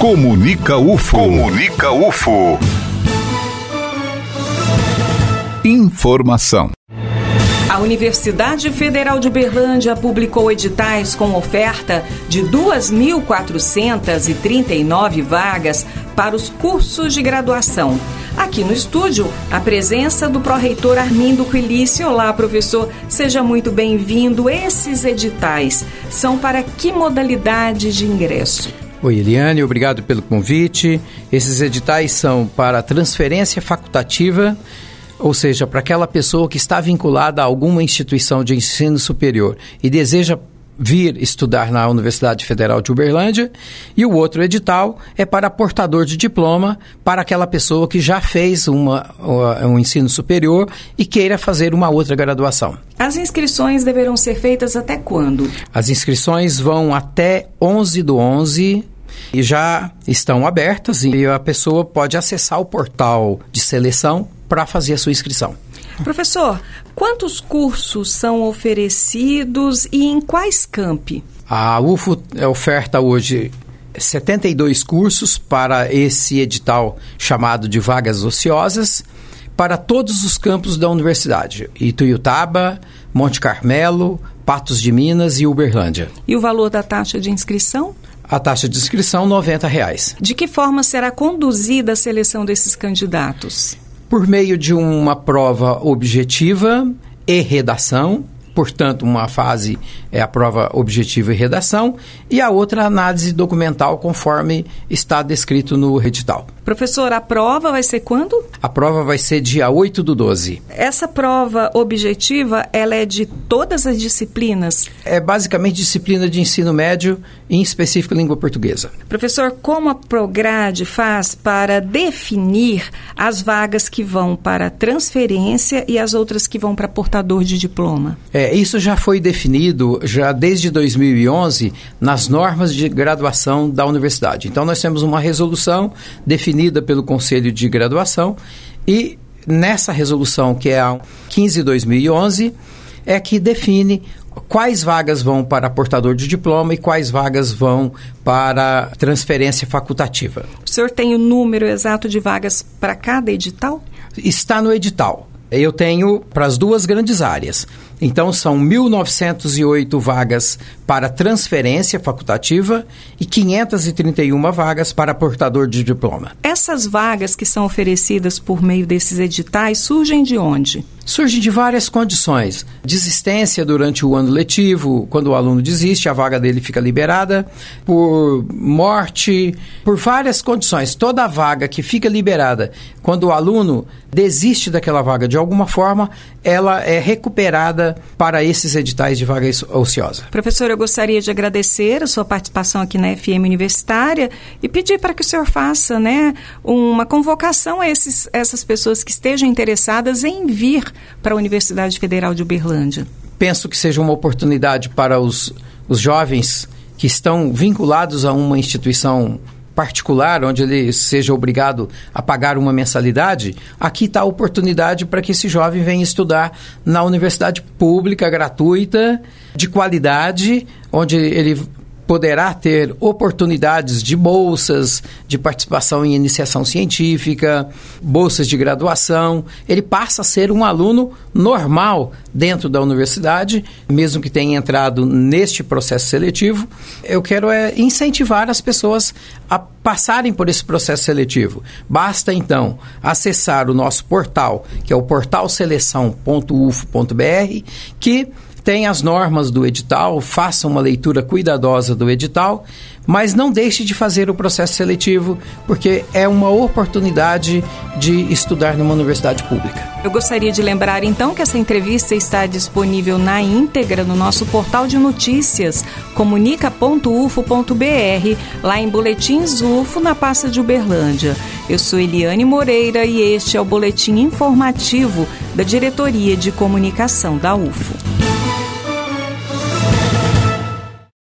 Comunica UFO. Comunica UFO. Informação. A Universidade Federal de Uberlândia publicou editais com oferta de 2.439 vagas para os cursos de graduação. Aqui no estúdio, a presença do pró-reitor Armindo Quilice. Olá, professor, seja muito bem-vindo. Esses editais são para que modalidade de ingresso? Oi, Eliane, obrigado pelo convite. Esses editais são para transferência facultativa ou seja, para aquela pessoa que está vinculada a alguma instituição de ensino superior e deseja vir estudar na Universidade Federal de Uberlândia, e o outro edital é para portador de diploma, para aquela pessoa que já fez uma, um ensino superior e queira fazer uma outra graduação. As inscrições deverão ser feitas até quando? As inscrições vão até 11 do 11 e já estão abertas e a pessoa pode acessar o portal de seleção para fazer a sua inscrição. Professor, quantos cursos são oferecidos e em quais campi? A UFO oferta hoje 72 cursos para esse edital chamado de vagas ociosas para todos os campos da universidade: Ituiutaba, Monte Carmelo, Patos de Minas e Uberlândia. E o valor da taxa de inscrição? A taxa de inscrição 90 reais. De que forma será conduzida a seleção desses candidatos? Por meio de uma prova objetiva e redação, portanto, uma fase é a prova objetiva e redação, e a outra análise documental, conforme está descrito no edital. Professor, a prova vai ser quando? A prova vai ser dia 8 do 12. Essa prova objetiva, ela é de todas as disciplinas? É basicamente disciplina de ensino médio, em específico língua portuguesa. Professor, como a Prograde faz para definir as vagas que vão para transferência e as outras que vão para portador de diploma? É, isso já foi definido já desde 2011 nas normas de graduação da universidade. Então nós temos uma resolução definida pelo Conselho de Graduação e nessa resolução que é a 15/2011 é que define quais vagas vão para portador de diploma e quais vagas vão para transferência facultativa. O senhor tem o número exato de vagas para cada edital? Está no edital. Eu tenho para as duas grandes áreas. Então, são 1.908 vagas para transferência facultativa e 531 vagas para portador de diploma. Essas vagas que são oferecidas por meio desses editais surgem de onde? Surgem de várias condições. Desistência durante o ano letivo, quando o aluno desiste, a vaga dele fica liberada. Por morte, por várias condições. Toda vaga que fica liberada, quando o aluno desiste daquela vaga de alguma forma, ela é recuperada para esses editais de vaga ociosa. Professor, eu gostaria de agradecer a sua participação aqui na FM Universitária e pedir para que o senhor faça né, uma convocação a esses, essas pessoas que estejam interessadas em vir para a Universidade Federal de Uberlândia. Penso que seja uma oportunidade para os, os jovens que estão vinculados a uma instituição particular, onde ele seja obrigado a pagar uma mensalidade, aqui está a oportunidade para que esse jovem venha estudar na universidade pública, gratuita, de qualidade, onde ele poderá ter oportunidades de bolsas, de participação em iniciação científica, bolsas de graduação. Ele passa a ser um aluno normal dentro da universidade, mesmo que tenha entrado neste processo seletivo. Eu quero é incentivar as pessoas a passarem por esse processo seletivo. Basta então acessar o nosso portal, que é o portalseleção.ufo.br, que tem as normas do edital, faça uma leitura cuidadosa do edital, mas não deixe de fazer o processo seletivo, porque é uma oportunidade de estudar numa universidade pública. Eu gostaria de lembrar então que essa entrevista está disponível na íntegra no nosso portal de notícias comunica.ufo.br, lá em Boletins UFO, na pasta de Uberlândia. Eu sou Eliane Moreira e este é o boletim informativo da Diretoria de Comunicação da UFO.